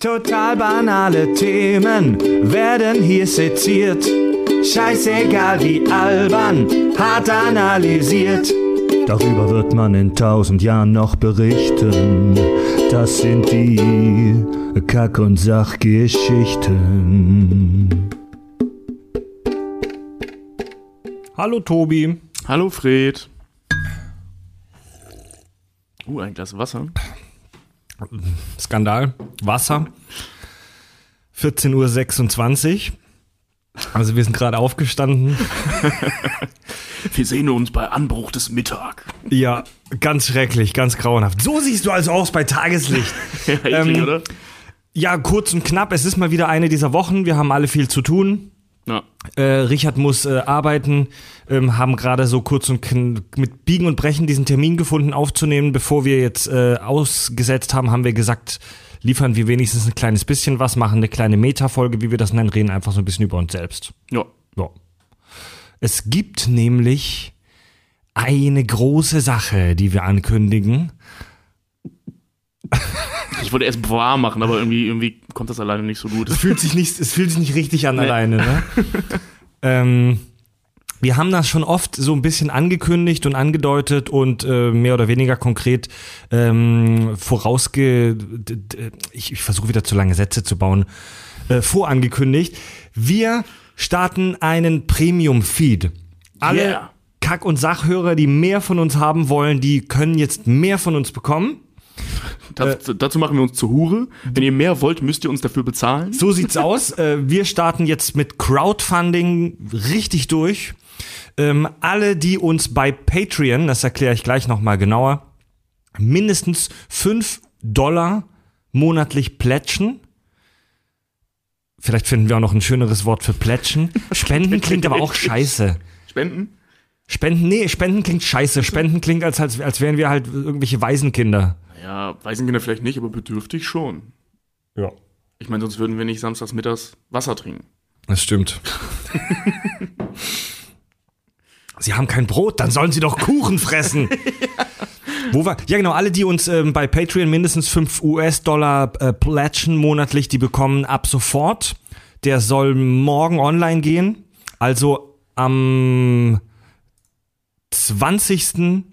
Total banale Themen werden hier seziert. Scheißegal wie albern, hart analysiert. Darüber wird man in tausend Jahren noch berichten. Das sind die Kack- und Sachgeschichten. Hallo Tobi. Hallo Fred. Uh, ein Glas Wasser. Skandal. Wasser. 14.26 Uhr. Also wir sind gerade aufgestanden. Wir sehen uns bei Anbruch des Mittag. Ja, ganz schrecklich, ganz grauenhaft. So siehst du also aus bei Tageslicht. Ja, eklig, Ähm, oder? Ja, kurz und knapp. Es ist mal wieder eine dieser Wochen. Wir haben alle viel zu tun. Ja. Äh, Richard muss äh, arbeiten, ähm, haben gerade so kurz und mit Biegen und Brechen diesen Termin gefunden aufzunehmen. Bevor wir jetzt äh, ausgesetzt haben, haben wir gesagt, liefern wir wenigstens ein kleines bisschen was, machen eine kleine Meta-Folge, wie wir das nennen, reden einfach so ein bisschen über uns selbst. ja. Ja. Es gibt nämlich eine große Sache, die wir ankündigen. Ich wollte erst wahr machen, aber irgendwie, irgendwie kommt das alleine nicht so gut. Es fühlt sich nicht, es fühlt sich nicht richtig an alleine, ne? ähm, wir haben das schon oft so ein bisschen angekündigt und angedeutet und äh, mehr oder weniger konkret ähm, vorausge... Ich, ich versuche wieder zu lange Sätze zu bauen. Äh, vorangekündigt. Wir starten einen Premium-Feed. Alle Yeah. Kack- und Sachhörer, die mehr von uns haben wollen, die können jetzt mehr von uns bekommen. Dazu, dazu machen wir uns zur Hure. Wenn ihr mehr wollt, müsst ihr uns dafür bezahlen. So sieht's aus. Äh, wir starten jetzt mit Crowdfunding richtig durch. Ähm, alle, die uns bei Patreon, das erkläre ich gleich nochmal genauer, mindestens 5 Dollar monatlich plätschen. Vielleicht finden wir auch noch ein schöneres Wort für plätschen. Spenden klingt aber auch scheiße. Spenden? Spenden, nee, Spenden klingt scheiße. Spenden klingt, als, als, als wären wir halt irgendwelche Waisenkinder. Ja, Waisenkinder vielleicht nicht, aber bedürftig schon. Ja. Ich meine, sonst würden wir nicht samstags mittags Wasser trinken. Das stimmt. Sie haben kein Brot, dann sollen Sie doch Kuchen fressen. Wo war? Ja, genau, alle, die uns ähm, bei Patreon mindestens 5 US-Dollar äh, plätschen monatlich, die bekommen ab sofort. Der soll morgen online gehen. Also am 20.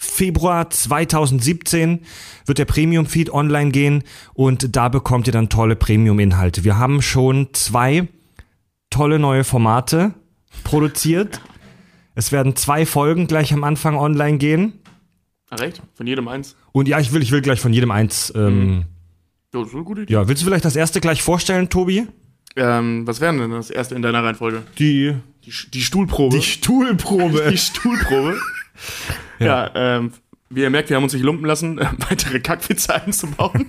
Februar 2017 wird der Premium-Feed online gehen und da bekommt ihr dann tolle Premium-Inhalte. Wir haben schon zwei tolle neue Formate produziert. Es werden zwei Folgen gleich am Anfang online gehen. Ah, recht? Von jedem eins? Und ja, ich will, ich will gleich von jedem eins. Ähm, Ja, das ist eine gute Idee. Ja, willst du vielleicht das erste gleich vorstellen, Tobi? Ähm, was wäre denn das erste in deiner Reihenfolge? Die, Die, die Stuhlprobe. Stuhlprobe. Die Stuhlprobe. ja, ähm, wie ihr merkt, wir haben uns nicht lumpen lassen, äh, weitere Kackwitze einzubauen.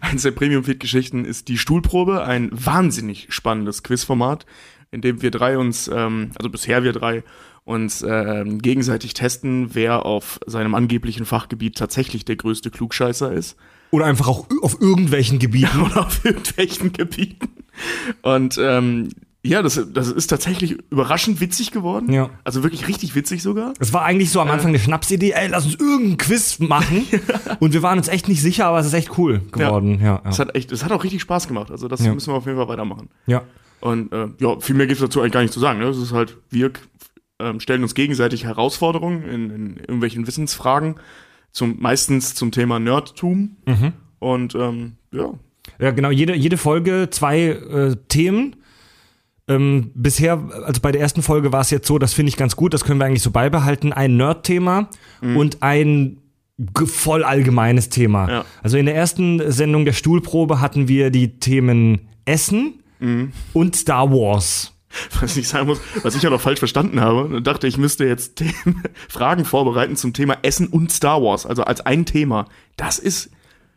Eines der Premium-Feed-Geschichten ist die Stuhlprobe, ein wahnsinnig spannendes Quizformat, in dem wir drei uns, ähm, also bisher wir drei, uns ähm, gegenseitig testen, wer auf seinem angeblichen Fachgebiet tatsächlich der größte Klugscheißer ist. Oder einfach auch auf irgendwelchen Gebieten. oder auf irgendwelchen Gebieten. Und ähm, ja, das, das ist tatsächlich überraschend witzig geworden. Ja. Also wirklich richtig witzig sogar. Es war eigentlich so am Anfang eine Schnapsidee, ey, lass uns irgendeinen Quiz machen. Und wir waren uns echt nicht sicher, aber es ist echt cool geworden. Ja, ja. Es hat echt, es hat auch richtig Spaß gemacht. Also das Ja. müssen wir auf jeden Fall weitermachen. ja. Und äh, ja, viel mehr gibt es dazu eigentlich gar nicht zu sagen. Ne? Es ist halt, wir ähm, stellen uns gegenseitig Herausforderungen in, in irgendwelchen Wissensfragen, zum, meistens zum Thema Nerdtum. Mhm. Und ähm, ja, Ja, genau, jede, jede Folge zwei äh, Themen. Ähm, bisher, also bei der ersten Folge war es jetzt so, das finde ich ganz gut, das können wir eigentlich so beibehalten, ein Nerd-Thema und ein voll allgemeines Thema. Ja. Also in der ersten Sendung der Stuhlprobe hatten wir die Themen Essen und Star Wars. was ich sagen muss, was ich ja noch falsch verstanden habe, dachte, ich müsste jetzt Themen, Fragen vorbereiten zum Thema Essen und Star Wars, also als ein Thema. Das ist,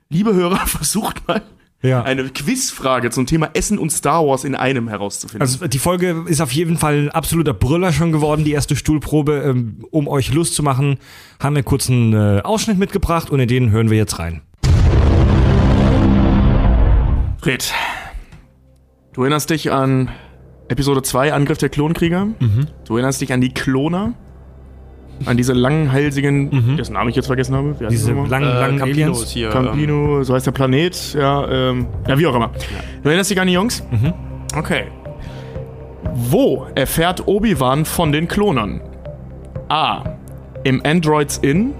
liebe Hörer, versucht mal Ja. eine Quizfrage zum Thema Essen und Star Wars in einem herauszufinden. Also die Folge ist auf jeden Fall ein absoluter Brüller schon geworden, die erste Stuhlprobe. Ähm, um euch Lust zu machen, haben wir kurz einen äh, Ausschnitt mitgebracht und in den hören wir jetzt rein. Fred, du erinnerst dich an Episode 2, Angriff der Klonkrieger? Du erinnerst dich an die Kloner? An diese langhalsigen, dessen Namen ich jetzt vergessen habe. Diese langen, langen Campinos Aliens. hier. ähm, Campino, so heißt der Planet, ja, ähm, ja, wie auch immer. Du erinnerst dich an die Jungs? Okay. Wo erfährt Obi-Wan von den Klonern? A. Im Androids Inn.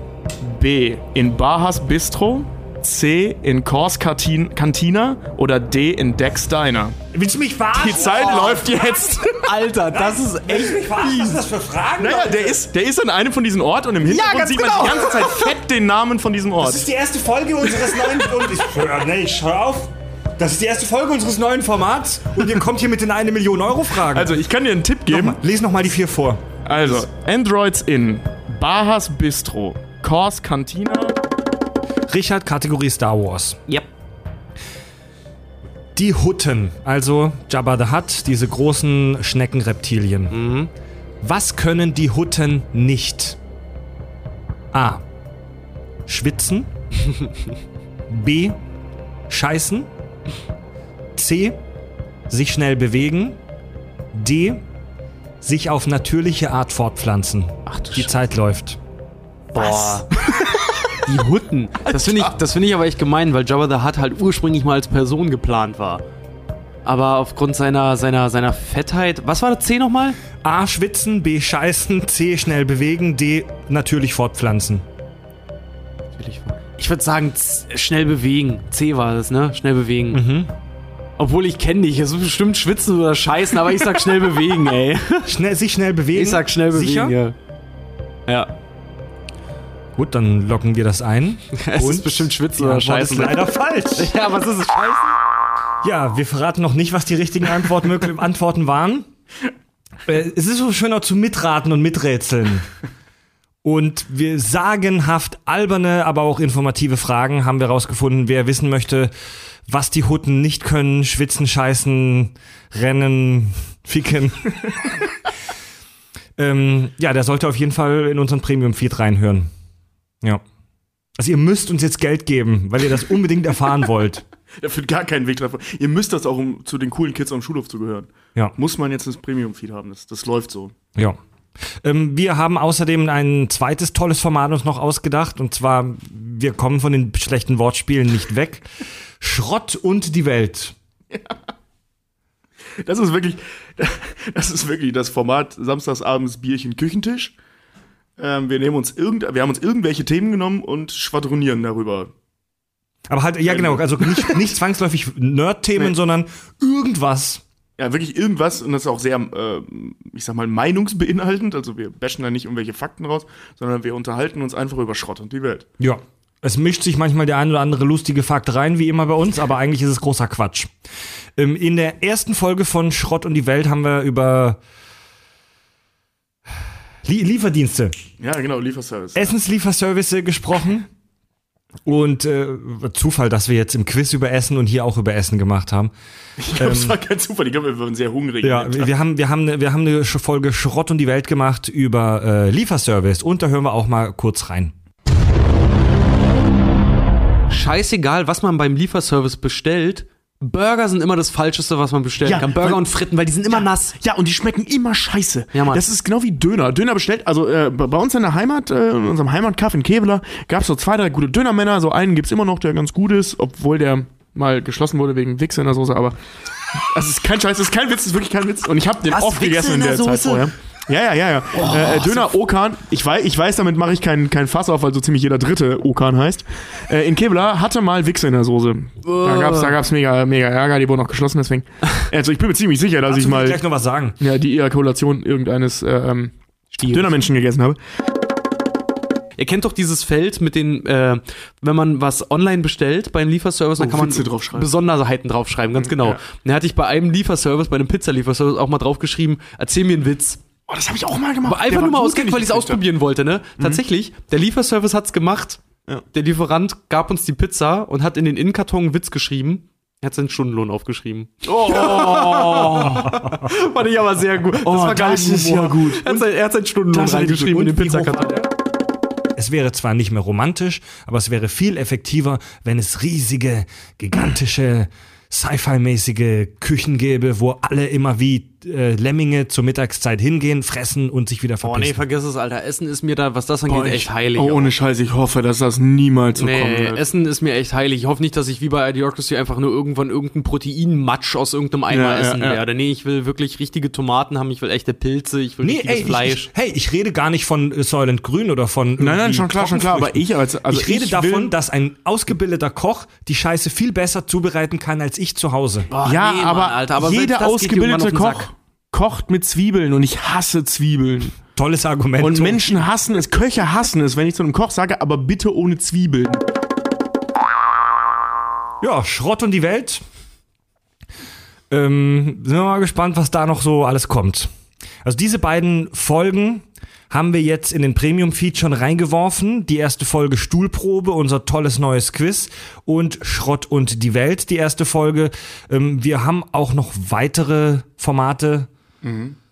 B. In Bahas Bistro. C. In Kors Cantina. Oder D. In Dex Diner. Willst du mich verarschen? Die Zeit läuft jetzt. Alter, das ist echt mich verarschen? Was sind das für Fragen? naja, der ist, der ist an einem von diesen Orten und im Hintergrund ganz sieht man genau. die ganze Zeit fett den Namen von diesem Ort. Das ist die erste Folge unseres neuen. Und ich, hör, nee, ich hör auf. Das ist die erste Folge unseres neuen Formats und ihr kommt hier mit den 1 Million Euro Fragen. Also, ich kann dir einen Tipp geben. Nochmal, les nochmal die vier vor. Also, Androids Inn, Bahas Bistro, Kors Cantina. Richard, Kategorie Star Wars. Yep. Die Hutten, also Jabba the Hutt, diese großen Schneckenreptilien. Was können die Hutten nicht? A. Schwitzen. B. Scheißen. C. Sich schnell bewegen. D. Sich auf natürliche Art fortpflanzen. Ach du Die Zeit läuft. Boah. Die Hutten. Das finde ich, das finde ich aber echt gemein, weil Jabba the Hutt halt ursprünglich mal als Person geplant war. Aber aufgrund seiner, seiner, seiner Fettheit. Was war das C nochmal? A. Schwitzen. B. Scheißen. C. Schnell bewegen. D. Natürlich fortpflanzen. Ich würde sagen, schnell bewegen. C war das, ne? Schnell bewegen. Obwohl ich kenne dich, es ist bestimmt schwitzen oder scheißen, aber ich sag schnell bewegen, ey. Schnell, sich schnell bewegen. Ich sag schnell bewegen. Sicher? Ja. ja. Gut, dann locken wir das ein. Es ist bestimmt schwitzen Die oder Antwort ist scheißen. leider falsch. Ja, was ist es? Scheißen? Ja, wir verraten noch nicht, was die richtigen Antwort Antworten waren. Äh, Es ist so schöner zu mitraten und miträtseln. Und wir sagenhaft alberne, aber auch informative Fragen haben wir rausgefunden. Wer wissen möchte, was die Hutten nicht können, schwitzen, scheißen, rennen, ficken. ähm, ja, der sollte auf jeden Fall in unseren Premium-Feed reinhören. Ja. Also ihr müsst uns jetzt Geld geben, weil ihr das unbedingt erfahren wollt. Da führt gar keinen Weg davon. Ihr müsst das auch, um zu den coolen Kids am Schulhof zu gehören. Ja. Muss man jetzt das Premium-Feed haben. Das, das läuft so. Ja. Ähm, wir haben außerdem ein zweites tolles Format uns noch ausgedacht. Und zwar, wir kommen von den schlechten Wortspielen nicht weg. Schrott und die Welt. Das ist wirklich, das ist wirklich das Format Samstagsabends Bierchen Küchentisch. Ähm, wir nehmen uns irgend, wir haben uns irgendwelche Themen genommen und schwadronieren darüber. Aber halt, ja genau, also nicht, nicht zwangsläufig Nerd-Themen, Nee. sondern irgendwas. Ja, wirklich irgendwas und das ist auch sehr, äh, ich sag mal, meinungsbeinhaltend. Also wir bashen da nicht irgendwelche Fakten raus, sondern wir unterhalten uns einfach über Schrott und die Welt. Ja. Es mischt sich manchmal der ein oder andere lustige Fakt rein, wie immer bei uns, aber eigentlich ist es großer Quatsch. Ähm, in der ersten Folge von Schrott und die Welt haben wir über Lie Lieferdienste Ja, genau, Lieferservice. Essenslieferservice gesprochen. Und äh, Zufall, dass wir jetzt im Quiz über Essen und hier auch über Essen gemacht haben. Ich glaube, es war kein Zufall. Ich glaube, wir waren sehr hungrig. Ja, wir haben, wir haben, eine- wir haben eine Folge Schrott und die Welt gemacht über äh, Lieferservice und da hören wir auch mal kurz rein. Scheißegal, was man beim Lieferservice bestellt. Burger sind immer das Falscheste, was man bestellen Ja, kann. Burger weil- und Fritten, weil die sind immer nass. Ja, und die schmecken immer scheiße. Ja, Mann. Das ist genau wie Döner. Döner bestellt, also äh, bei uns in der Heimat, äh, in unserem Heimatkaff in Keveler, gab es so zwei, drei gute Dönermänner. So einen gibt's immer noch, der ganz gut ist, obwohl der mal geschlossen wurde wegen Wichse in der Soße, aber das ist kein Scheiß, das ist kein Witz, das ist wirklich kein Witz. Und ich habe den Was, oft Wichse gegessen in in der, der Zeit vorher. Ja, ja, ja, ja. äh, äh, Döner Okan, ich weiß, ich weiß, damit mache ich keinen kein Fass auf, weil so ziemlich jeder dritte Okan heißt. Äh, in Kevlar hatte mal Wichse in der Soße. Da gab's, da gab's mega, mega Ärger, die wurden auch geschlossen, deswegen. Also ich bin mir ziemlich sicher, dass ich Dazu mal gleich noch was sagen. ja, die Ejakulation irgendeines äh, ähm, Dönermenschen gegessen habe. Ihr kennt doch dieses Feld mit den, äh, wenn man was online bestellt bei einem Lieferservice, dann Oh, kann man draufschreiben. Besonderheiten draufschreiben, ganz genau. ja. Dann hatte ich bei einem Lieferservice, bei einem Pizzalieferservice auch mal draufgeschrieben, erzähl mir einen Witz. Oh, das habe ich auch mal gemacht. Aber einfach Der nur mal aus Gag, weil ich es ausprobieren wollte, ne? Tatsächlich, der Lieferservice hat's gemacht. Ja. Der Lieferant gab uns die Pizza und hat in den Innenkarton einen Witz geschrieben. Er hat seinen Stundenlohn aufgeschrieben. Oh! Fand ich aber sehr gut. Das war geil. das ist ja gut. Er hat, sein, er hat seinen Stundenlohn reingeschrieben in den Pizzakarton. Es wäre zwar nicht mehr romantisch, aber es wäre viel effektiver, wenn es riesige, gigantische, Sci-Fi-mäßige Küchen gäbe, wo alle immer wie äh, Lemminge zur Mittagszeit hingehen, fressen und sich wieder Oh nee, verpissen. vergiss es, Alter. Essen ist mir da, was das angeht, Boah, ich- echt heilig. Oh, ohne Scheiß, ich hoffe, dass das niemals so Nee, wird. Essen ist mir echt heilig. Ich hoffe nicht, dass ich wie bei Idiocracy einfach nur irgendwann irgendeinen Proteinmatsch aus irgendeinem Eimer Ja, ja, essen ja. werde. Nee, ich will wirklich richtige Tomaten haben, ich will echte Pilze, ich will Nee, richtiges ey, ich, Fleisch. ich, hey, ich rede gar nicht von äh, Soylent Grün oder von. Nein, nein, schon klar, schon klar, aber ich als, also ich rede ich davon, dass ein ausgebildeter Koch die Scheiße viel besser zubereiten kann als ich zu Hause. Boah, ja, nee, Mann, aber, Alter, aber jeder ausgebildete Koch Sack. Kocht mit Zwiebeln und ich hasse Zwiebeln. Tolles Argument. Und. Menschen hassen es, Köche hassen es, wenn ich zu einem Koch sage, aber bitte ohne Zwiebeln. Ja, Schrott und die Welt. Ähm, sind wir mal gespannt, was da noch so alles kommt. Also diese beiden Folgen haben wir jetzt in den Premium-Feed schon reingeworfen. Die erste Folge Stuhlprobe, unser tolles neues Quiz und Schrott und die Welt, die erste Folge. Ähm, wir haben auch noch weitere Formate,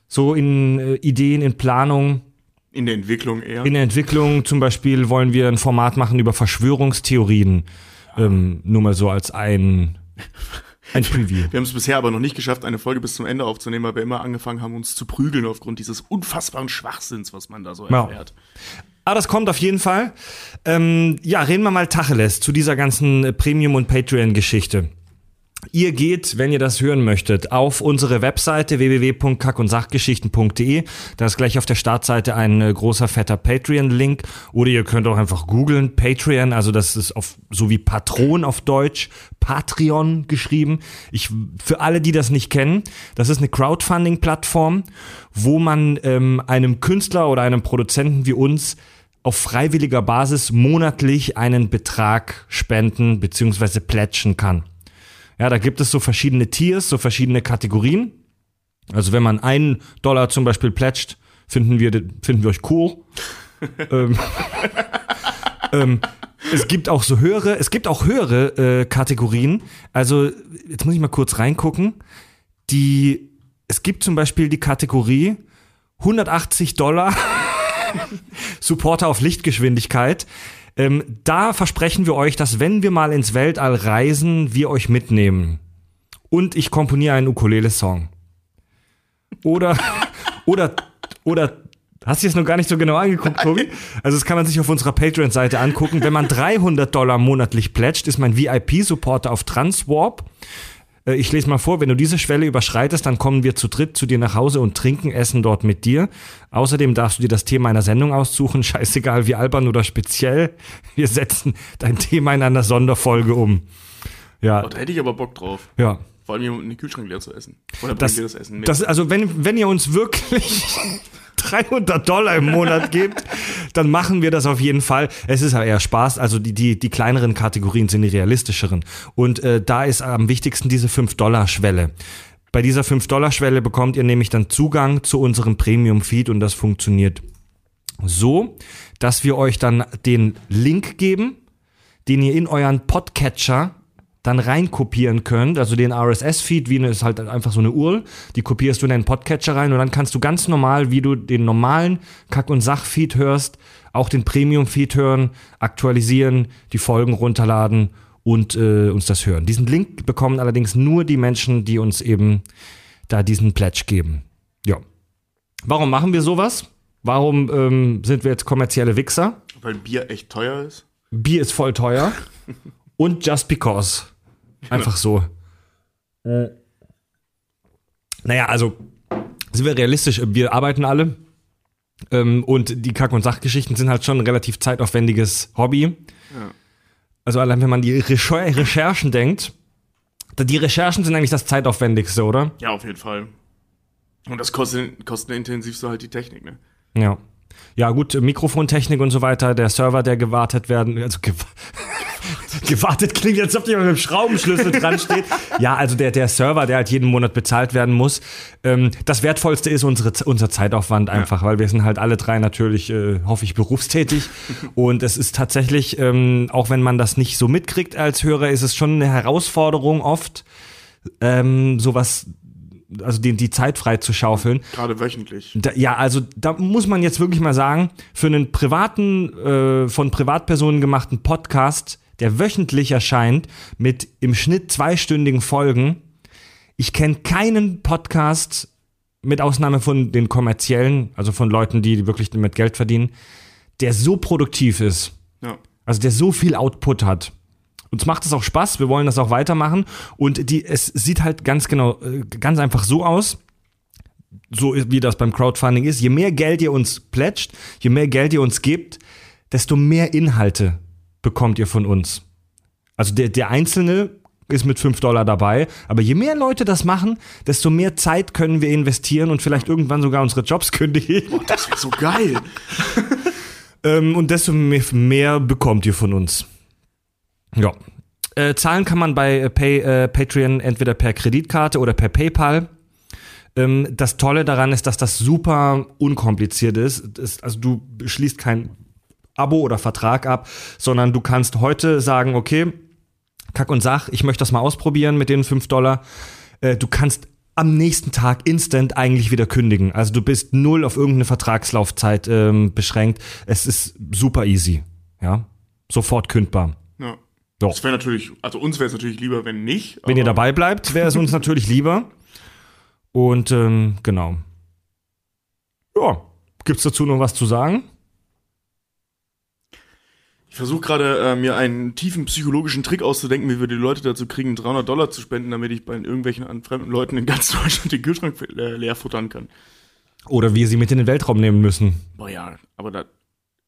so in äh, Ideen, in Planung. In der Entwicklung eher. In der Entwicklung zum Beispiel wollen wir ein Format machen über Verschwörungstheorien. Ähm, nur mal so als ein, ein Preview. Wir haben es bisher aber noch nicht geschafft, eine Folge bis zum Ende aufzunehmen, weil wir immer angefangen haben, uns zu prügeln aufgrund dieses unfassbaren Schwachsinns, was man da so Ja. erfährt. Ah, das kommt auf jeden Fall. Ähm, ja, reden wir mal Tacheles zu dieser ganzen äh, Premium- und Patreon-Geschichte. Ihr geht, wenn ihr das hören möchtet, auf unsere Webseite www.kackundsachgeschichten.de. Da ist gleich auf der Startseite ein äh, großer fetter Patreon-Link. Oder ihr könnt auch einfach googeln Patreon, also das ist auf, so wie Patron auf Deutsch, Patreon geschrieben. Ich, für alle, die das nicht kennen, das ist eine Crowdfunding-Plattform, wo man ähm, einem Künstler oder einem Produzenten wie uns auf freiwilliger Basis monatlich einen Betrag spenden bzw. plätschen kann. Ja, da gibt es so verschiedene Tiers, so verschiedene Kategorien. Also wenn man einen Dollar zum Beispiel plätscht, finden wir, finden wir euch cool. ähm, ähm, es gibt auch so höhere, es gibt auch höhere äh, Kategorien. Also jetzt muss ich mal kurz reingucken. Die, es gibt zum Beispiel die Kategorie 180 Dollar Supporter auf Lichtgeschwindigkeit. Ähm, da versprechen wir euch, dass wenn wir mal ins Weltall reisen, wir euch mitnehmen. Und ich komponiere einen Ukulele-Song. Oder, oder, oder, hast du jetzt noch gar nicht so genau angeguckt, Tobi? Also das kann man sich auf unserer Patreon-Seite angucken. Wenn man 300 Dollar monatlich plätscht, ist mein VIP-Supporter auf Transwarp. Äh, Ich lese mal vor, wenn du diese Schwelle überschreitest, dann kommen wir zu dritt zu dir nach Hause und trinken, essen dort mit dir. Außerdem darfst du dir das Thema einer Sendung aussuchen, scheißegal wie albern oder speziell. Wir setzen dein Thema in einer Sonderfolge um. Ja, Oh, da hätte ich aber Bock drauf. ja. Vor allem jemanden den Kühlschrank leer zu essen. Oder Das, ihr das Essen mit? das, also wenn, wenn ihr uns wirklich 300 Dollar im Monat gebt, dann machen wir das auf jeden Fall. Es ist aber eher Spaß. Also die, die, die kleineren Kategorien sind die realistischeren. Und äh, da ist am wichtigsten diese 5-Dollar-Schwelle. Bei dieser 5-Dollar-Schwelle bekommt ihr nämlich dann Zugang zu unserem Premium-Feed und das funktioniert so, dass wir euch dann den Link geben, den ihr in euren Podcatcher dann reinkopieren könnt, also den RSS-Feed, wie eine, ist halt einfach so eine URL, die kopierst du in deinen Podcatcher rein und dann kannst du ganz normal, wie du den normalen Kack- und Sach-Feed hörst, auch den Premium-Feed hören, aktualisieren, die Folgen runterladen und äh, uns das hören. Diesen Link bekommen allerdings nur die Menschen, die uns eben da diesen Pledge geben. Ja. Warum machen wir sowas? Warum ähm, sind wir jetzt kommerzielle Wichser? Weil Bier echt teuer ist. Bier ist voll teuer. Und just because. Einfach so. Naja, also sind wir realistisch, wir arbeiten alle. Ähm, und die Kack- und Sachgeschichten sind halt schon ein relativ zeitaufwendiges Hobby. Also allein wenn man die Recher Recherchen denkt, die Recherchen sind eigentlich das zeitaufwendigste, oder? Ja, auf jeden Fall. Und das kostet, kostenintensiv so halt die Technik, ne? Ja. Ja, gut, Mikrofontechnik und so weiter, der Server, der gewartet werden, also gew gewartet klingt, als ob jemand mit dem Schraubenschlüssel dran steht. Ja, also der, der Server, der halt jeden Monat bezahlt werden muss. Ähm, das Wertvollste ist unsere, unser Zeitaufwand einfach, weil wir sind halt alle drei natürlich, äh, hoffe ich, berufstätig. und es ist tatsächlich, ähm, auch wenn man das nicht so mitkriegt als Hörer, ist es schon eine Herausforderung oft, ähm, sowas, also die, die Zeit frei zu schaufeln. Gerade wöchentlich. Da, ja, also da muss man jetzt wirklich mal sagen, für einen privaten, äh, von Privatpersonen gemachten Podcast, der wöchentlich erscheint, mit im Schnitt zweistündigen Folgen, ich kenne keinen Podcast mit Ausnahme von den kommerziellen, also von Leuten, die wirklich mit Geld verdienen, der so produktiv ist. Ja. Also der so viel Output hat. Uns macht es auch Spaß, wir wollen das auch weitermachen. Und die, es sieht halt ganz genau, äh, ganz einfach so aus, so wie das beim Crowdfunding ist. Je mehr Geld ihr uns plätscht, je mehr Geld ihr uns gebt, desto mehr Inhalte bekommt ihr von uns. Also der, der Einzelne ist mit 5 Dollar dabei, aber je mehr Leute das machen, desto mehr Zeit können wir investieren und vielleicht irgendwann sogar unsere Jobs kündigen. Das wäre so geil. Ähm, und desto mehr, mehr bekommt ihr von uns. Ja. Äh, zahlen kann man bei äh, Pay, äh, Patreon entweder per Kreditkarte oder per PayPal. Ähm, das Tolle daran ist, dass das super unkompliziert ist. Das, also du schließt kein Abo oder Vertrag ab, sondern du kannst heute sagen, okay, Kack und Sach, ich möchte das mal ausprobieren mit den 5 Dollar. Äh, du kannst am nächsten Tag instant eigentlich wieder kündigen. Also du bist null auf irgendeine Vertragslaufzeit ähm, beschränkt. Es ist super easy. Ja, sofort kündbar. Ja. Doch. Das wäre natürlich, also uns wäre es natürlich lieber, wenn nicht. Wenn ihr dabei bleibt, wäre es uns natürlich lieber. Und ähm, genau. Ja, gibt's dazu noch was zu sagen? Ich versuche gerade, äh, mir einen tiefen psychologischen Trick auszudenken, wie wir die Leute dazu kriegen, 300 Dollar zu spenden, damit ich bei irgendwelchen an fremden Leuten in ganz Deutschland den Kühlschrank äh, leer futtern kann. Oder wir sie mit in den Weltraum nehmen müssen. Boah, ja, aber da,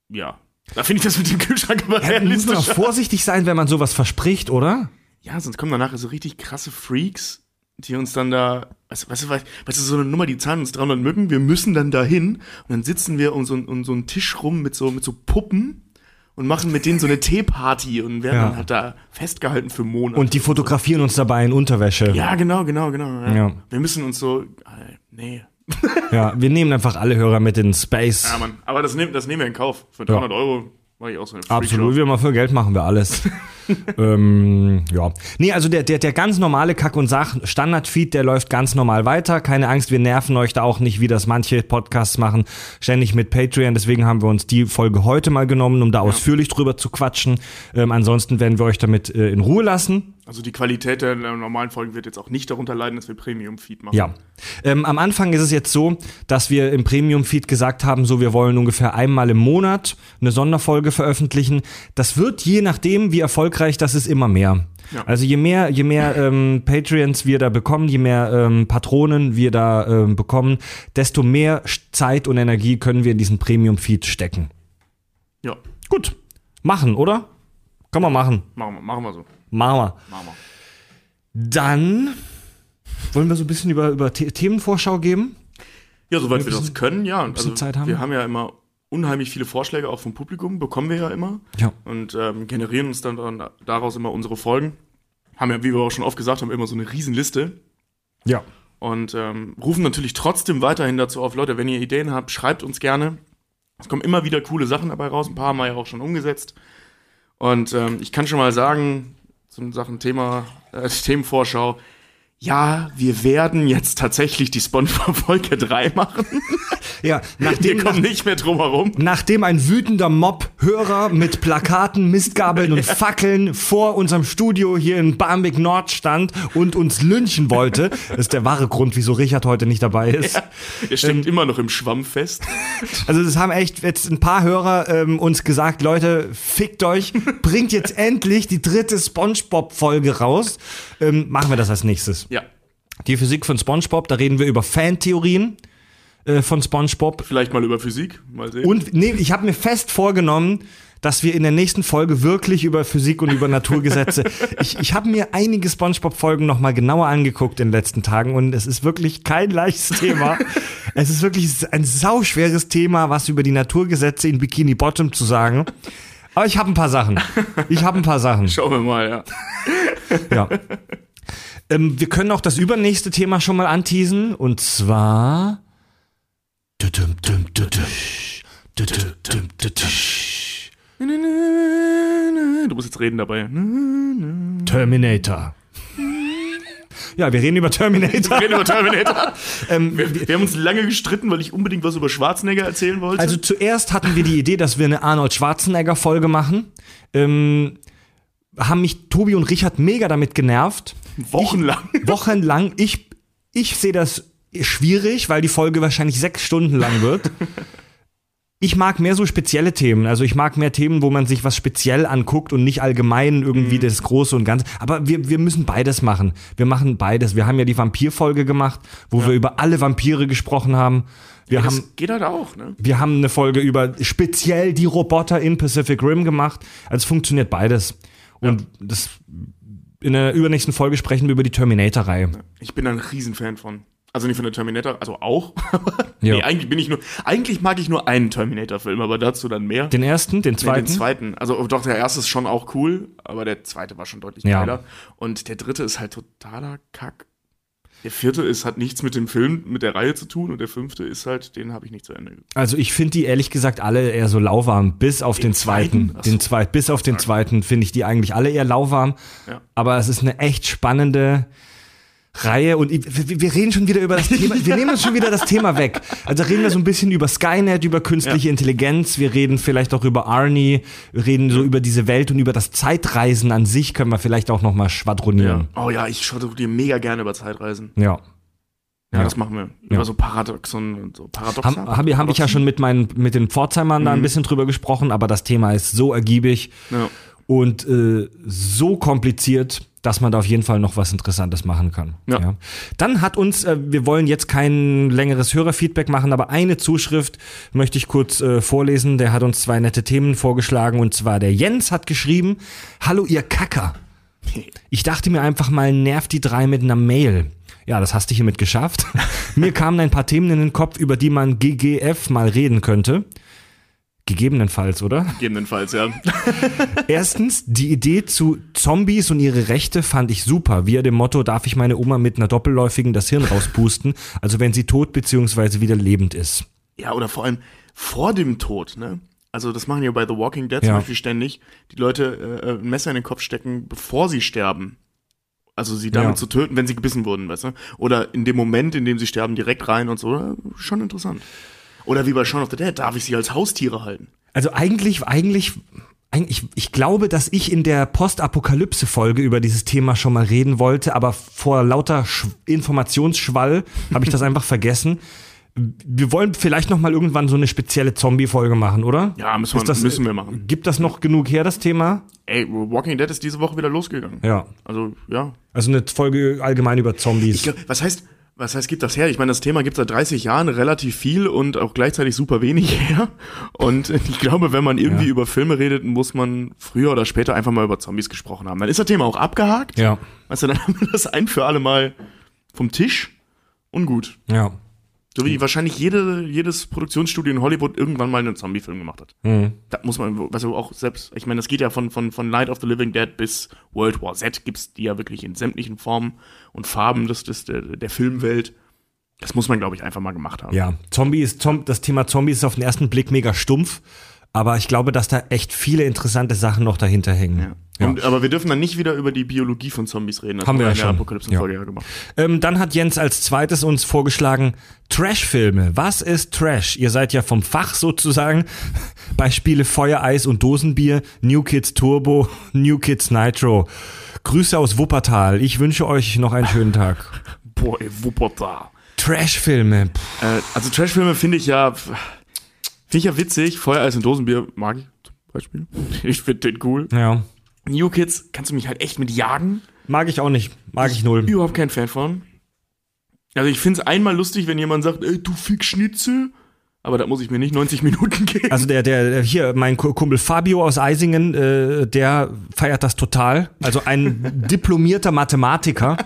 ja. Da finde ich das mit dem Kühlschrank aber Da muss man auch realistisch. vorsichtig sein, wenn man sowas verspricht, oder? Ja, sonst kommen danach so richtig krasse Freaks, die uns dann da, weißt, du- weißt, du, weißt, weißt du, so eine Nummer, die zahlen uns 300 Mücken, wir müssen dann dahin und dann sitzen wir um so, um so einen Tisch rum mit so, mit so Puppen und machen mit denen so eine Teeparty und werden Ja. dann halt da festgehalten für Monate. Und die fotografieren uns dabei in Unterwäsche. Ja, genau, genau, genau. Ja. Ja. Wir müssen uns so, äh, nee. Ja, wir nehmen einfach alle Hörer mit in Space. Ja, Mann. Aber das nehmen, das nehmen wir in Kauf. Für 300 Euro war ich auch so eine Absolut, wir mal für Geld machen wir alles. ähm, ja. Nee, also der, der, der ganz normale Kack- und Sach-Standard-Feed, der läuft ganz normal weiter. Keine Angst, wir nerven euch da auch nicht, wie das manche Podcasts machen, ständig mit Patreon. Deswegen haben wir uns die Folge heute mal genommen, um da ausführlich drüber zu quatschen. Ähm, ansonsten werden wir euch damit äh, in Ruhe lassen. Also die Qualität der normalen Folgen wird jetzt auch nicht darunter leiden, dass wir Premium-Feed machen. Ja. Ähm, am Anfang ist es jetzt so, dass wir im Premium-Feed gesagt haben, so wir wollen ungefähr einmal im Monat eine Sonderfolge veröffentlichen. Das wird je nachdem, wie erfolgreich das ist, immer mehr. Ja. Also je mehr, je mehr ähm, Patreons wir da bekommen, je mehr ähm, Patronen wir da ähm, bekommen, desto mehr Zeit und Energie können wir in diesen Premium-Feed stecken. Ja, Gut, machen, oder? Kann man machen. machen wir, machen wir so. Machen wir. Dann wollen wir so ein bisschen über, über The Themenvorschau geben. Ja, soweit Wir wir das müssen können, ja. bisschen Also, Zeit haben. Wir haben ja immer unheimlich viele Vorschläge auch vom Publikum, bekommen wir ja immer. Ja. Und ähm, generieren uns dann, dann daraus immer unsere Folgen. Haben ja, wie wir auch schon oft gesagt haben, immer so eine Riesenliste. Ja. Und ähm, rufen natürlich trotzdem weiterhin dazu auf, Leute, wenn ihr Ideen habt, schreibt uns gerne. Es kommen immer wieder coole Sachen dabei raus. Ein paar haben wir ja auch schon umgesetzt. Und ähm, ich kann schon mal sagen, zum Sachen Thema, äh, Themenvorschau, ja, wir werden jetzt tatsächlich die Spongebob Folge 3 machen. Ja, Wir nachdem, kommen nicht mehr drum herum. nachdem ein wütender Mob Hörer mit Plakaten, Mistgabeln und Fackeln vor unserem Studio hier in Barmbek Nord stand und uns lynchen wollte, das ist der wahre Grund, wieso Richard heute nicht dabei ist. Ihr steckt immer noch im Schwamm fest. Also das haben echt jetzt ein paar Hörer ähm, uns gesagt, Leute, fickt euch, bringt jetzt endlich die dritte SpongeBob-Folge raus. Ähm, machen wir das als nächstes. Ja, Die Physik von SpongeBob, da reden wir über Fantheorien äh, von SpongeBob. vielleicht mal über Physik. Mal sehen. Und nee, ich habe mir fest vorgenommen, dass wir in der nächsten Folge wirklich über Physik und über Naturgesetze. ich ich habe mir einige SpongeBob-Folgen noch mal genauer angeguckt in den letzten Tagen und es ist wirklich kein leichtes Thema. es ist wirklich ein sauschweres Thema, was über die Naturgesetze in Bikini Bottom zu sagen. Aber ich habe ein paar Sachen. Ich habe ein paar Sachen. Schauen wir mal, ja. Ja. ähm, wir können auch das übernächste Thema schon mal anteasen und zwar. Du musst jetzt reden dabei. Terminator. Ja, wir reden über Terminator. Wir reden über Terminator. Ähm, Wir, wir haben uns lange gestritten, weil ich unbedingt was über Schwarzenegger erzählen wollte. also zuerst hatten wir die Idee, dass wir eine Arnold Schwarzenegger Folge machen. Ähm, haben mich Tobi und Richard mega damit genervt. Wochenlang. wochenlang. Ich, ich sehe das schwierig, weil die Folge wahrscheinlich sechs Stunden lang wird. Ich mag mehr so spezielle Themen. Also ich mag mehr Themen, wo man sich was speziell anguckt und nicht allgemein irgendwie das Große und Ganze. Aber wir, wir müssen beides machen. Wir machen beides. Wir haben ja die Vampir-Folge gemacht, wo wir über alle Vampire gesprochen haben. Wir das haben geht halt auch, ne? wir haben eine Folge über speziell die Roboter in Pacific Rim gemacht. Also es funktioniert beides. Und das in der übernächsten Folge sprechen wir über die Terminator-Reihe. Ich bin ein Riesenfan von. Also nicht von der Terminator, also auch. Ja. nee, eigentlich bin ich nur, eigentlich mag ich nur einen Terminator-Film, aber dazu dann mehr. Den ersten, den Nee, zweiten. den zweiten. Also oh, doch, der erste ist schon auch cool, aber der zweite war schon deutlich Ja. geiler. Und der dritte ist halt totaler Kack. Der vierte ist hat nichts mit dem Film, mit der Reihe zu tun und der fünfte ist halt, den habe ich nicht zu Ende. geguckt. Also ich finde die ehrlich gesagt alle eher so lauwarm, bis auf den, Den zweiten. zweiten? Den zweiten, bis auf den zweiten finde ich die eigentlich alle eher lauwarm. Ja. Aber es ist eine echt spannende Reihe und ich- wir reden schon wieder über das Thema, wir nehmen uns schon wieder das Thema weg. Also reden wir so ein bisschen über Skynet, über künstliche Intelligenz, wir reden vielleicht auch über Arnie, wir reden so über diese Welt und über das Zeitreisen an sich können wir vielleicht auch noch mal schwadronieren. Oh ja, ich dir mega gerne über Zeitreisen. Ja. Ja, Ja. das machen wir. Ja. Über so Paradoxon so Paradoxa. Habe hab, ich- hab ich ja schon mit meinen mit den Pforzheimern da ein bisschen drüber gesprochen, aber das Thema ist so ergiebig Ja. und äh, so kompliziert, dass man da auf jeden Fall noch was Interessantes machen kann. Ja. Dann hat uns, äh, wir wollen jetzt kein längeres Hörerfeedback machen, aber eine Zuschrift möchte ich kurz äh, vorlesen. Der hat uns zwei nette Themen vorgeschlagen und zwar der Jens hat geschrieben: Hallo ihr Kacker. Ich dachte mir einfach mal, nervt die drei mit einer Mail. Ja, das hast du hiermit geschafft. mir kamen ein paar Themen in den Kopf, über die man GGF mal reden könnte. Gegebenenfalls, oder? Gegebenenfalls, ja. Erstens, die Idee zu Zombies und ihre Rechte fand ich super. Via dem Motto, darf ich meine Oma mit einer Doppelläufigen das Hirn rauspusten, also wenn sie tot bzw. wieder lebend ist. Ja, oder vor allem vor dem Tod, ne? Also das machen ja bei The Walking Dead Ja. zum Beispiel ständig. Die Leute äh, ein Messer in den Kopf stecken, bevor sie sterben. Also sie damit Ja. zu töten, wenn sie gebissen wurden, weißt du? Oder in dem Moment, in dem sie sterben, direkt rein und so. Ja, Schon interessant. Oder wie bei Shaun of the Dead, darf ich sie als Haustiere halten? Also eigentlich, eigentlich, eigentlich, ich glaube, dass ich in der Postapokalypse-Folge über dieses Thema schon mal reden wollte, aber vor lauter Sch Informationsschwall habe ich das einfach vergessen. Wir wollen vielleicht noch mal irgendwann so eine spezielle Zombie-Folge machen, oder? Ja, müssen wir, das- müssen wir machen. Gibt das noch genug her, das Thema? Ey, Walking Dead ist diese Woche wieder losgegangen. Ja. Also, ja. Also eine Folge allgemein über Zombies. Glaub, was heißt, was heißt, gibt das her? Ich meine, das Thema gibt seit 30 Jahren relativ viel und auch gleichzeitig super wenig her. Und ich glaube, wenn man irgendwie Ja. über Filme redet, muss man früher oder später einfach mal über Zombies gesprochen haben. Dann ist das Thema auch abgehakt. ja, Weißt du, dann haben wir das ein für alle Mal vom Tisch und gut. ja. So wie wahrscheinlich jede, jedes Produktionsstudio in Hollywood irgendwann mal einen Zombie-Film gemacht hat. Mhm. Da muss man, also auch selbst, ich meine, das geht ja von, von, von Night of the Living Dead bis World War Z gibt's die ja wirklich in sämtlichen Formen und Farben des, des, der, der Filmwelt. Das muss man, glaube ich, einfach mal gemacht haben. Ja, Zombie ist, das Thema Zombies ist auf den ersten Blick mega stumpf, aber ich glaube, dass da echt viele interessante Sachen noch dahinter hängen. Ja. Und, aber wir dürfen dann nicht wieder über die Biologie von Zombies reden. Das Haben wir ja schon. Apokalypsen-Folge ja. gemacht. Ähm, dann hat Jens als zweites uns vorgeschlagen, Trash-Filme. Was ist Trash? Ihr seid ja vom Fach sozusagen. Beispiele Feuer, Eis und Dosenbier, New Kids Turbo, New Kids Nitro. Grüße aus Wuppertal. Ich wünsche euch noch einen schönen Tag. Boah, ey, Wuppertal. Trash-Filme. Äh, also Trashfilme finde ich ja, finde ich ja witzig. Feuereis und Dosenbier mag ich zum Beispiel. Ich finde den cool. Ja. New Kids kannst du mich halt echt mit jagen. Mag ich auch nicht. Mag ich null. Überhaupt kein Fan von. Also ich finde es einmal lustig, wenn jemand sagt, ey, du fick Schnitzel. Aber da muss ich mir nicht 90 Minuten geben. Also der, der, hier, mein Ku- Kumpel Fabio aus Eisingen, äh, der feiert das total. Also ein diplomierter Mathematiker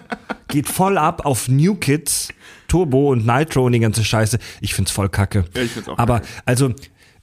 geht voll ab auf New Kids, Turbo und Nitro und die ganze Scheiße. Ich find's voll kacke. Ja, ich find's auch Aber kacke. also,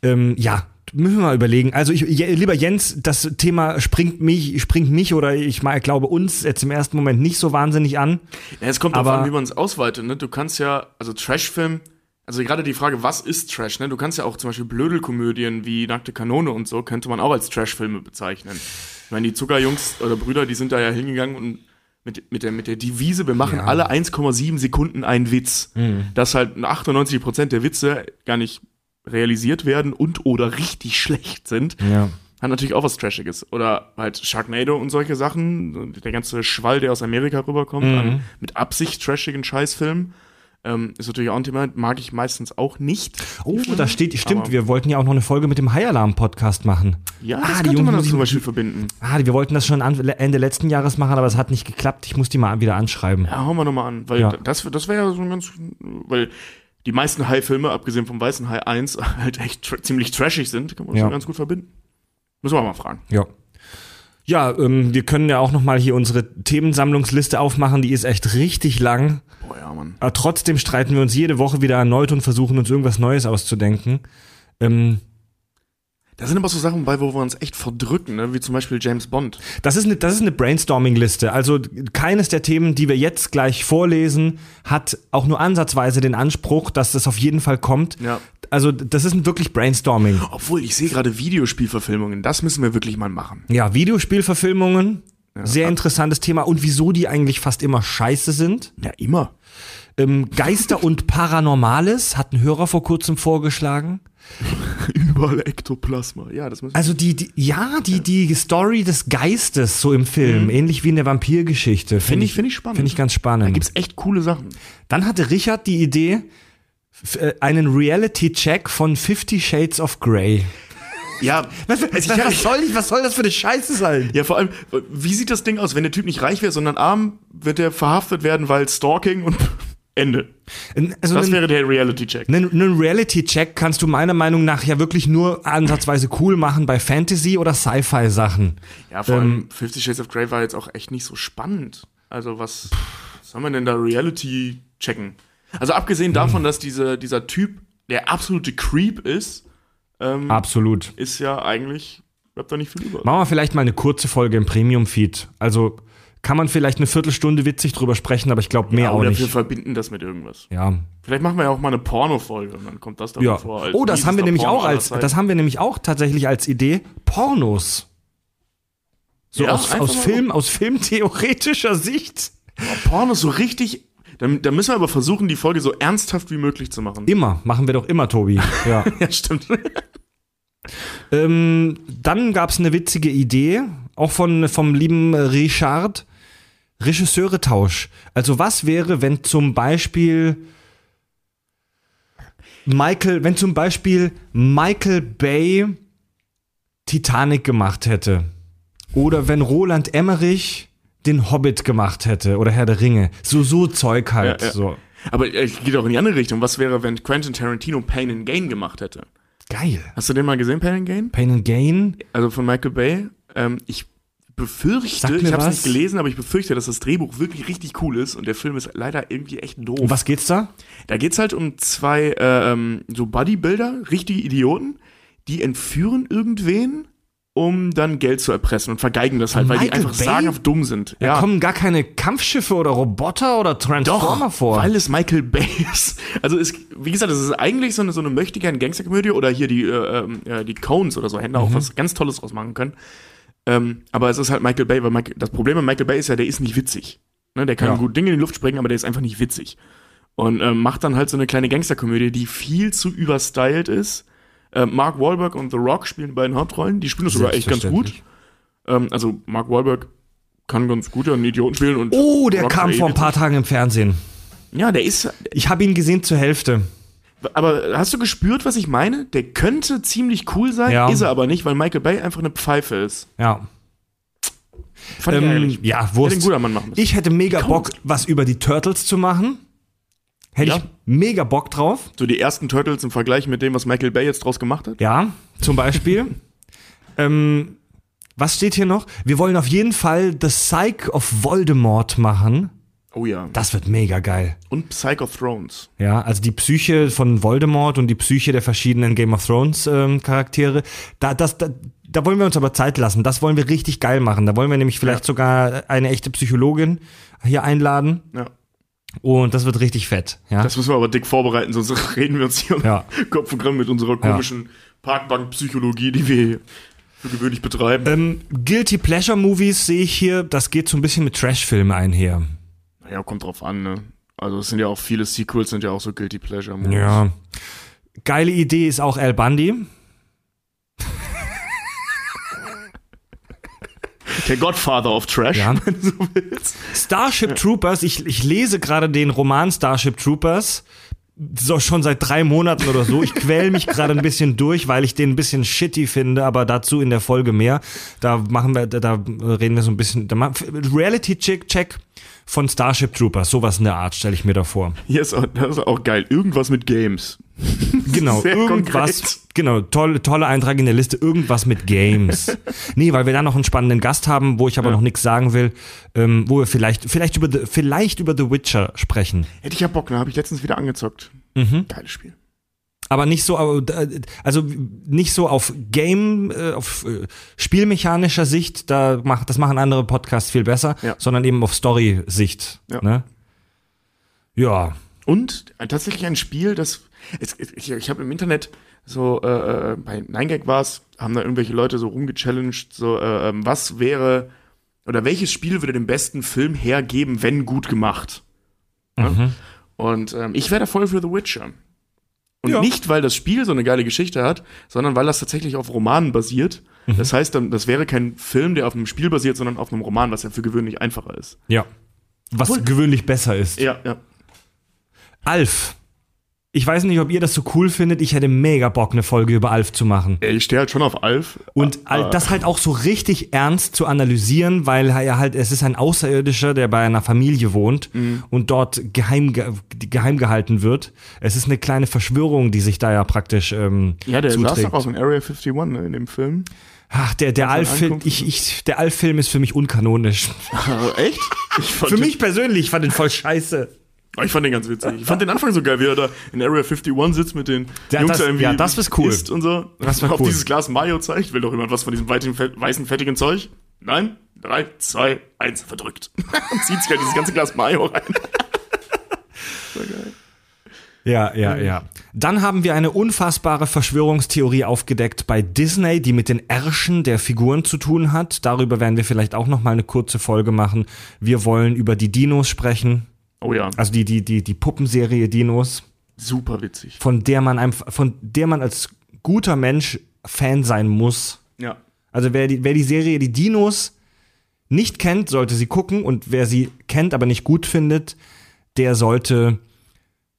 ähm, ja, müssen wir mal überlegen. Also ich, lieber Jens, das Thema springt mich, springt mich oder ich mal, glaube uns jetzt im ersten Moment nicht so wahnsinnig an. Ja, es kommt Aber- an, wie man es ausweitet. Ne? Du kannst ja, also Trashfilm, also gerade die Frage, was ist Trash? Ne? Du kannst ja auch zum Beispiel Blödelkomödien wie Nackte Kanone und so, könnte man auch als Trashfilme bezeichnen. Ich meine, die Zuckerjungs oder Brüder, die sind da ja hingegangen und mit, mit, der, mit der Devise, wir machen alle 1,7 Sekunden einen Witz. Dass halt 98% der Witze gar nicht realisiert werden und oder richtig schlecht sind. Ja. Hat natürlich auch was Trashiges. Oder halt Sharknado und solche Sachen. Der ganze Schwall, der aus Amerika rüberkommt, an mit Absicht trashigen Scheißfilmen. Ähm, ist natürlich auch ein Thema, mag ich meistens auch nicht. Oh, da steht, stimmt, Aber- wir wollten ja auch noch eine Folge mit dem High Alarm Podcast machen. Ja, Ah, das die könnte man das zum Beispiel verbinden. Ah, wir wollten das schon Ende letzten Jahres machen, aber es hat nicht geklappt. Ich muss die mal wieder anschreiben. Ja, hauen wir nochmal an, weil Ja. das, das wäre ja so ein ganz, weil die meisten Hai-Filme, abgesehen vom Weißen Hai 1, halt echt tra ziemlich trashig sind, kann man das Ja. schon ganz gut verbinden. Müssen wir mal fragen. Ja. Ja, ähm, wir können ja auch noch mal hier unsere Themensammlungsliste aufmachen. Die ist echt richtig lang. Boah, ja, Mann. Aber trotzdem streiten wir uns jede Woche wieder erneut und versuchen uns irgendwas Neues auszudenken. Ähm, Da sind aber so Sachen bei, wo wir uns echt verdrücken, ne? wie zum Beispiel James Bond. das ist eine, das ist eine Brainstorming-Liste. Also keines der Themen, die wir jetzt gleich vorlesen, hat auch nur ansatzweise den Anspruch, dass das auf jeden Fall kommt. Ja. Also das ist wirklich Brainstorming. Obwohl, ich sehe gerade Videospielverfilmungen, das müssen wir wirklich mal machen. Ja, Videospielverfilmungen, sehr interessantes Thema und wieso die eigentlich fast immer scheiße sind. Ja, immer. Ähm, Geister und Paranormales hat ein Hörer vor kurzem vorgeschlagen. Überall Ektoplasma. Ja, das wir. Also die, die ja, die, die Story des Geistes so im Film, ähnlich wie in der Vampirgeschichte. Finde Finde ich, finde ich spannend. Finde ich ganz spannend. da gibt's echt coole Sachen. Dann hatte Richard die Idee, äh, einen Reality-Check von Fifty Shades of Grey. Ja, Was, also ich- soll, ich, was soll das für eine Scheiße sein? ja, vor allem, wie sieht das Ding aus? Wenn der Typ nicht reich wäre, sondern arm, wird er verhaftet werden, weil Stalking und Ende. Also Das einen, wäre der Reality-Check. einen, einen Reality-Check kannst du meiner Meinung nach ja wirklich nur ansatzweise cool machen bei Fantasy- oder Sci-Fi-Sachen. Ja, vor allem Fifty Shades of Grey war jetzt auch echt nicht so spannend. Also was, was soll man denn da Reality checken? Also abgesehen davon, dass diese, dieser Typ der absolute Creep ist, ähm, Absolut. ist ja eigentlich, bleibt da nicht viel über. Machen wir vielleicht mal eine kurze Folge im Premium-Feed. Also kann man vielleicht eine Viertelstunde witzig drüber sprechen, aber ich glaube mehr ja, auch oder nicht. wir verbinden das mit irgendwas. Ja. Vielleicht machen wir ja auch mal eine Porno-Folge und dann kommt das da ja. vor. Oh, das haben wir nämlich Porno auch als, das haben wir nämlich auch tatsächlich als Idee. Pornos. So Ja, aus, aus Film, aus filmtheoretischer Sicht. Pornos so richtig. Da, da müssen wir aber versuchen, die Folge so ernsthaft wie möglich zu machen. Immer. Machen wir doch immer, Tobi. Ja. Ja, stimmt. ähm, dann gab es eine witzige Idee, auch von, vom lieben Richard. Regisseuretausch. Also was wäre, wenn zum Beispiel Michael, wenn zum Beispiel Michael Bay Titanic gemacht hätte? Oder wenn Roland Emmerich den Hobbit gemacht hätte oder Herr der Ringe. So, so Zeug halt. Ja, ja. So. Aber äh, geht auch in die andere Richtung. Was wäre, wenn Quentin Tarantino Pain and Gain gemacht hätte? Geil. Hast du den mal gesehen, Pain and Gain? Pain and Gain. Also von Michael Bay. Ähm, ich befürchte, ich habe es nicht gelesen, aber ich befürchte, dass das Drehbuch wirklich richtig cool ist und der Film ist leider irgendwie echt doof. Um was geht's da? Da geht's halt um zwei äh, ähm, so Bodybuilder, richtige Idioten, die entführen irgendwen, um dann Geld zu erpressen und vergeigen das halt, weil die Michael einfach Bay? sagenhaft dumm sind. Da kommen gar keine Kampfschiffe oder Roboter oder Transformer Doch, vor. weil es Michael Bay ist. Also es, wie gesagt, es ist eigentlich so eine, so eine möchtegern Gangsterkomödie oder hier die, äh, ähm, äh, die Cones oder so hätten da auch was ganz Tolles draus machen können. Ähm, aber es ist halt Michael Bay, weil Michael, das Problem bei Michael Bay ist ja, der ist nicht witzig. Ne, der kann Ja. gut Dinge in die Luft sprengen, aber der ist einfach nicht witzig. Und ähm, macht dann halt so eine kleine Gangsterkomödie, die viel zu überstylt ist. Äh, Mark Wahlberg und The Rock spielen die beiden Hauptrollen. Die spielen das sogar echt ganz gut. Ähm, also Mark Wahlberg kann ganz gut einen Idioten spielen und Oh, der Rock kam vor ein paar Tagen im Fernsehen. Ja, der ist. Ich habe ihn gesehen zur Hälfte. Aber hast du gespürt, was ich meine? Der könnte ziemlich cool sein, Ja. ist er aber nicht, weil Michael Bay einfach eine Pfeife ist. Ja. Fand ich Ähm, ärgerlich. ja, Hätte Wurst. Mann machen müssen. Ich hätte mega Kaum. Bock, was über die Turtles zu machen. Hätte Ja. ich mega Bock drauf. So die ersten Turtles im Vergleich mit dem, was Michael Bay jetzt draus gemacht hat. Ja, zum Beispiel. ähm, was steht hier noch? Wir wollen auf jeden Fall The Psych of Voldemort machen. Oh ja. Das wird mega geil. Und Psych of Thrones. Ja, also die Psyche von Voldemort und die Psyche der verschiedenen Game of Thrones ähm, Charaktere. Da, das, da, da wollen wir uns aber Zeit lassen. Das wollen wir richtig geil machen. Da wollen wir nämlich vielleicht Ja. sogar eine echte Psychologin hier einladen. Ja. Und das wird richtig fett. Ja. Das müssen wir aber dick vorbereiten, sonst reden wir uns hier Ja. Kopf und Kragen mit unserer komischen Parkbank-Psychologie, die wir für gewöhnlich betreiben. ähm, Guilty Pleasure Movies sehe ich hier. Das geht so ein bisschen mit Trash-Filmen einher. Ja, kommt drauf an, ne? Also es sind ja auch viele Sequels, sind ja auch so Guilty Pleasure Movies. Ja. Geile Idee ist auch Al Bundy. der Godfather of Trash, Ja. wenn du so willst. Starship Troopers, ich, ich lese gerade den Roman Starship Troopers. So schon seit drei Monaten oder so. Ich quäl mich gerade ein bisschen durch, weil ich den ein bisschen shitty finde, aber dazu in der Folge mehr. Da machen wir, da, da reden wir so ein bisschen. Reality Check, Check von Starship Troopers, sowas in der Art stelle ich mir da vor. Hier ist auch, das ist auch geil. Irgendwas mit Games. Genau, Sehr irgendwas. konkret. Genau, tolle, tolle Eintrag in der Liste, irgendwas mit Games. nee, weil wir da noch einen spannenden Gast haben, wo ich aber noch nichts sagen will, ähm, wo wir vielleicht, vielleicht über, The, vielleicht über The Witcher sprechen. Hätte ich ja Bock, ne? Habe ich letztens wieder angezockt. Mhm. Geiles Spiel. Aber nicht so, äh, also nicht so auf Game, äh, auf äh, spielmechanischer Sicht, da macht, das machen andere Podcasts viel besser, Ja. sondern eben auf Story-Sicht. Ja. Ne? ja. Und tatsächlich ein Spiel, das ich, ich habe im Internet so äh, bei 9gag war es, haben da irgendwelche Leute so rumgechallenged, so äh, ähm, was wäre oder welches Spiel würde den besten Film hergeben, wenn gut gemacht? Ja? Mhm. Und ähm, ich wäre da voll für The Witcher. Und Ja. nicht, weil das Spiel so eine geile Geschichte hat, sondern weil das tatsächlich auf Romanen basiert. Mhm. Das heißt, dann, das wäre kein Film, der auf einem Spiel basiert, sondern auf einem Roman, was ja für gewöhnlich einfacher ist. Ja. Was Obwohl- gewöhnlich besser ist. Ja, ja. Alf. Ich weiß nicht, ob ihr das so cool findet. Ich hätte mega Bock, eine Folge über Alf zu machen. Ich stehe halt schon auf Alf. Und all- das halt auch so richtig ernst zu analysieren, weil er halt, es ist ein Außerirdischer, der bei einer Familie wohnt Mhm. und dort geheim, ge- geheim gehalten wird. Es ist eine kleine Verschwörung, die sich da ja praktisch ähm, Ja, der saß zuträgt. doch auch in Area 51 ne, in dem Film. Ach, der, der Alf-Film, ich, ich, der Alf-Film ist für mich unkanonisch. echt? Ich fand Für mich persönlich, ich fand den voll scheiße. Ich fand den ganz witzig. Ich fand den Anfang so geil, wie er da in Area 51 sitzt mit den Ja, Jungs das- da irgendwie ja, das ist cool. isst und so. Das war auf cool. dieses Glas Mayo zeigt. Will doch jemand was von diesem weißen, weißen, fettigen Zeug? Nein? Drei, zwei, eins, verdrückt. und zieht sich halt dieses ganze Glas Mayo rein. so geil. Ja, ja, ja. Dann haben wir eine unfassbare Verschwörungstheorie aufgedeckt bei Disney, die mit den Ärschen der Figuren zu tun hat. Darüber werden wir vielleicht auch noch mal eine kurze Folge machen. Wir wollen über die Dinos sprechen, Oh ja, also die die die die Puppenserie Dinos, super witzig. von der man einfach von der man als guter Mensch Fan sein muss. Ja. Also wer die, wer die Serie Die Dinos nicht kennt, sollte sie gucken und wer sie kennt, aber nicht gut findet, der sollte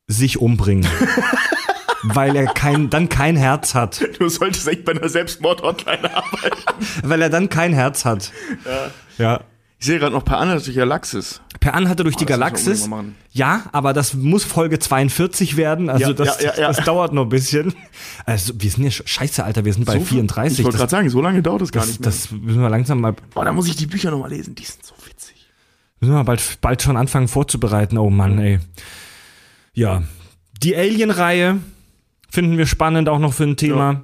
sich umbringen. weil er kein, dann kein Herz hat. Du solltest echt bei einer Selbstmord-Hotline arbeiten. Weil er dann kein Herz hat. Ja. Ich sehe gerade noch per Anna durch Galaxis. Per Anhalter durch die müssen wir Galaxis. Ja, aber das muss Folge 42 werden. Also Ja, das, ja, ja, ja. das dauert noch ein bisschen. Also wir sind ja sch- scheiße, Alter, wir sind bei So- 34. Ich wollte gerade sagen, so lange dauert es gar das, nicht mehr. das müssen wir langsam mal Boah, da muss ich die Bücher nochmal lesen. Die sind so witzig. Müssen wir bald, bald schon anfangen vorzubereiten. Oh Mann, ey. Ja. Die Alien-Reihe finden wir spannend auch noch für ein Thema.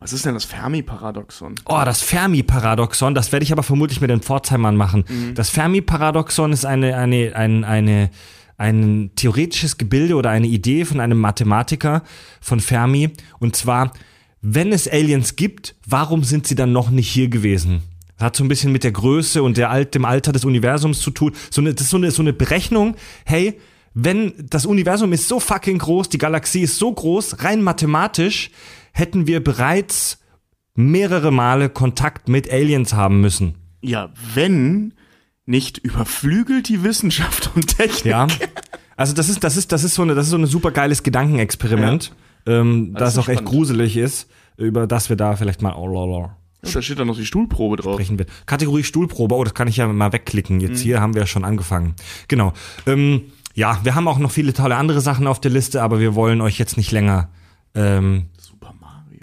Was ist denn das Fermi-Paradoxon? Oh, das Fermi-Paradoxon, das werde ich aber vermutlich mit den Pforzheimern machen. Das Fermi-Paradoxon ist eine, eine, ein, eine, ein theoretisches Gebilde oder eine Idee von einem Mathematiker von Fermi. Und zwar, wenn es Aliens gibt, warum sind sie dann noch nicht hier gewesen? Das hat so ein bisschen mit der Größe und der Alt, dem Alter des Universums zu tun. So eine, das ist so eine, so eine Berechnung, hey, wenn das Universum ist so fucking groß, die Galaxie ist so groß, rein mathematisch hätten wir bereits mehrere Male Kontakt mit Aliens haben müssen. Ja, wenn nicht überflügelt die Wissenschaft und Technik. Ja. Also das ist, das ist, das ist so eine, das ist so ein super geiles Gedankenexperiment, ähm, das ist auch echt spannend. gruselig ist, über das wir da vielleicht mal oh, lala, Und da steht dann noch die Stuhlprobe drauf. sprechen wird. Kategorie Stuhlprobe, oh, das kann ich ja mal wegklicken. Jetzt hier haben wir schon angefangen. Genau. Ähm, ja, wir haben auch noch viele tolle andere Sachen auf der Liste, aber wir wollen euch jetzt nicht länger ähm.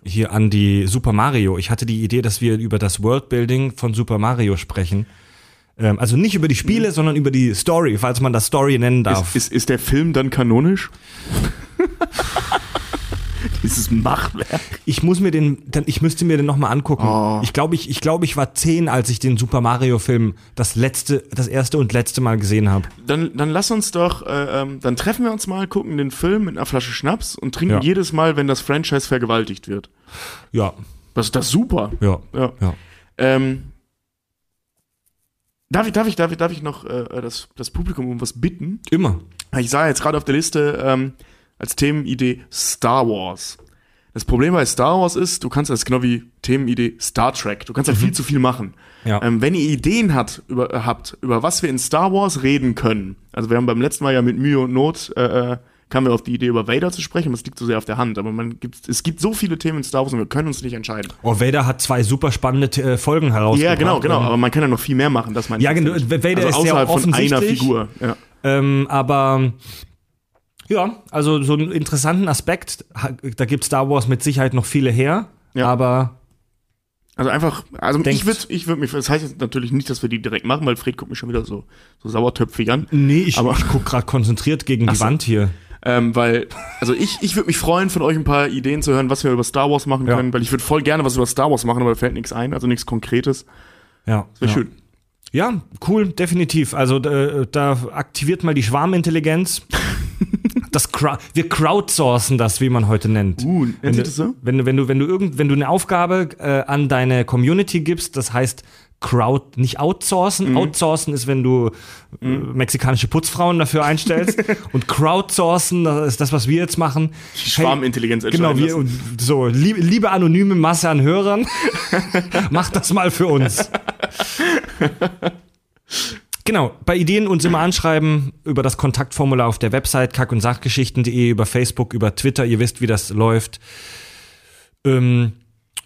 Hier an die Super Mario. Ich hatte die Idee, dass wir über das Worldbuilding von Super Mario sprechen. Ähm, also nicht über die Spiele, sondern über die Story, falls man das Story nennen darf. Ist, ist, ist der Film dann kanonisch? Dieses Machtwerk. ich muss mir den, ich müsste mir den nochmal angucken. Oh. Ich glaube, ich, ich glaube, ich war zehn, als ich den Super Mario Film das letzte, das erste und letzte Mal gesehen habe. Dann, dann lass uns doch, äh, ähm, dann treffen wir uns mal, gucken den Film mit einer Flasche Schnaps und trinken Ja. jedes Mal, wenn das Franchise vergewaltigt wird. Ja, Das ist das super. ja, Ja. ja. Ähm, darf ich, darf ich, darf ich, darf ich noch äh, das, das Publikum um was bitten? Immer. Ich sah jetzt gerade auf der Liste ähm, als Themenidee Star Wars. Das Problem bei Star Wars ist, du kannst das genau wie Themenidee Star Trek. Du kannst halt viel zu viel machen. Ja. Ähm, wenn ihr Ideen hat, über, äh, habt, über was wir in Star Wars reden können, also wir haben beim letzten Mal ja mit Mühe und Not äh, äh, kamen wir auf die Idee, über Vader zu sprechen, das liegt so sehr auf der Hand. Aber man gibt, es gibt so viele Themen in Star Wars und wir können uns nicht entscheiden. Oh, Vader hat zwei super spannende äh, Folgen herausgebracht. Ja, genau, genau. Ähm, Aber man kann ja noch viel mehr machen, dass man Ja, genau, Vader ist sehr außerhalb von einer offensichtlich. Figur. Ja. Ähm, aber ja, also so einen interessanten Aspekt, da gibt Star Wars mit Sicherheit noch viele her, Ja. aber Also einfach, also Denkt- ich würde ich würd mich, das heißt jetzt natürlich nicht, dass wir die direkt machen, weil Fred guckt mich schon wieder so, so sauertöpfig an. nee, ich, Aber- ich guck gerade konzentriert gegen die so. Wand hier. Ähm, weil, also ich, ich würde mich freuen, von euch ein paar Ideen zu hören, was wir über Star Wars machen Ja. können, weil ich würde voll gerne was über Star Wars machen, aber da fällt nichts ein, also nichts Konkretes. Ja, Wäre ja. schön. Ja, cool, definitiv. Also äh, da aktiviert mal die Schwarmintelligenz. Das Crowd, wir crowdsourcen das, wie man heute nennt. Uh, wenn du, so? Wenn du, wenn du, wenn du irgend, wenn du eine Aufgabe äh, an deine Community gibst, das heißt Crowd, nicht outsourcen. Mhm. Outsourcen ist, wenn du äh, mexikanische Putzfrauen dafür einstellst. und crowdsourcen, das ist das, was wir jetzt machen. Schwarmintelligenz Genau, entscheiden wir, lassen. so, liebe, liebe anonyme Masse an Hörern, macht das mal für uns. Genau, bei Ideen uns immer anschreiben über das Kontaktformular auf der Website kack- und sachgeschichten.de, über Facebook, über Twitter, ihr wisst, wie das läuft. Ähm,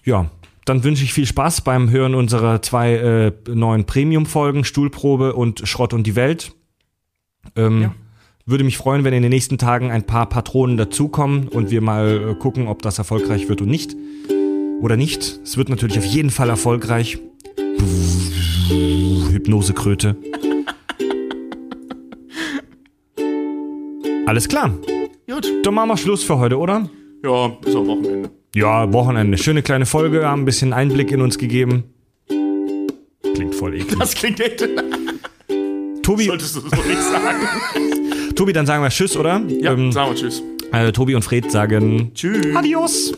ja, dann wünsche ich viel Spaß beim Hören unserer zwei äh, neuen Premium-Folgen, Stuhlprobe und Schrott und die Welt. Ähm, Ja. Würde mich freuen, wenn in den nächsten Tagen ein paar Patronen dazukommen und wir mal äh, gucken, ob das erfolgreich wird und nicht. Oder nicht. Es wird natürlich auf jeden Fall erfolgreich. Hypnosekröte. Alles klar. Gut. Dann machen wir Schluss für heute, oder? Ja, ist auch Wochenende. Ja, Wochenende. Schöne kleine Folge, haben ein bisschen Einblick in uns gegeben. Klingt voll eklig. Das klingt echt. Tobi, Solltest du so nicht sagen. Tobi, dann sagen wir Tschüss, oder? Ja, Ähm, sagen wir Tschüss. äh, Tobi und Fred sagen Tschüss. Adios.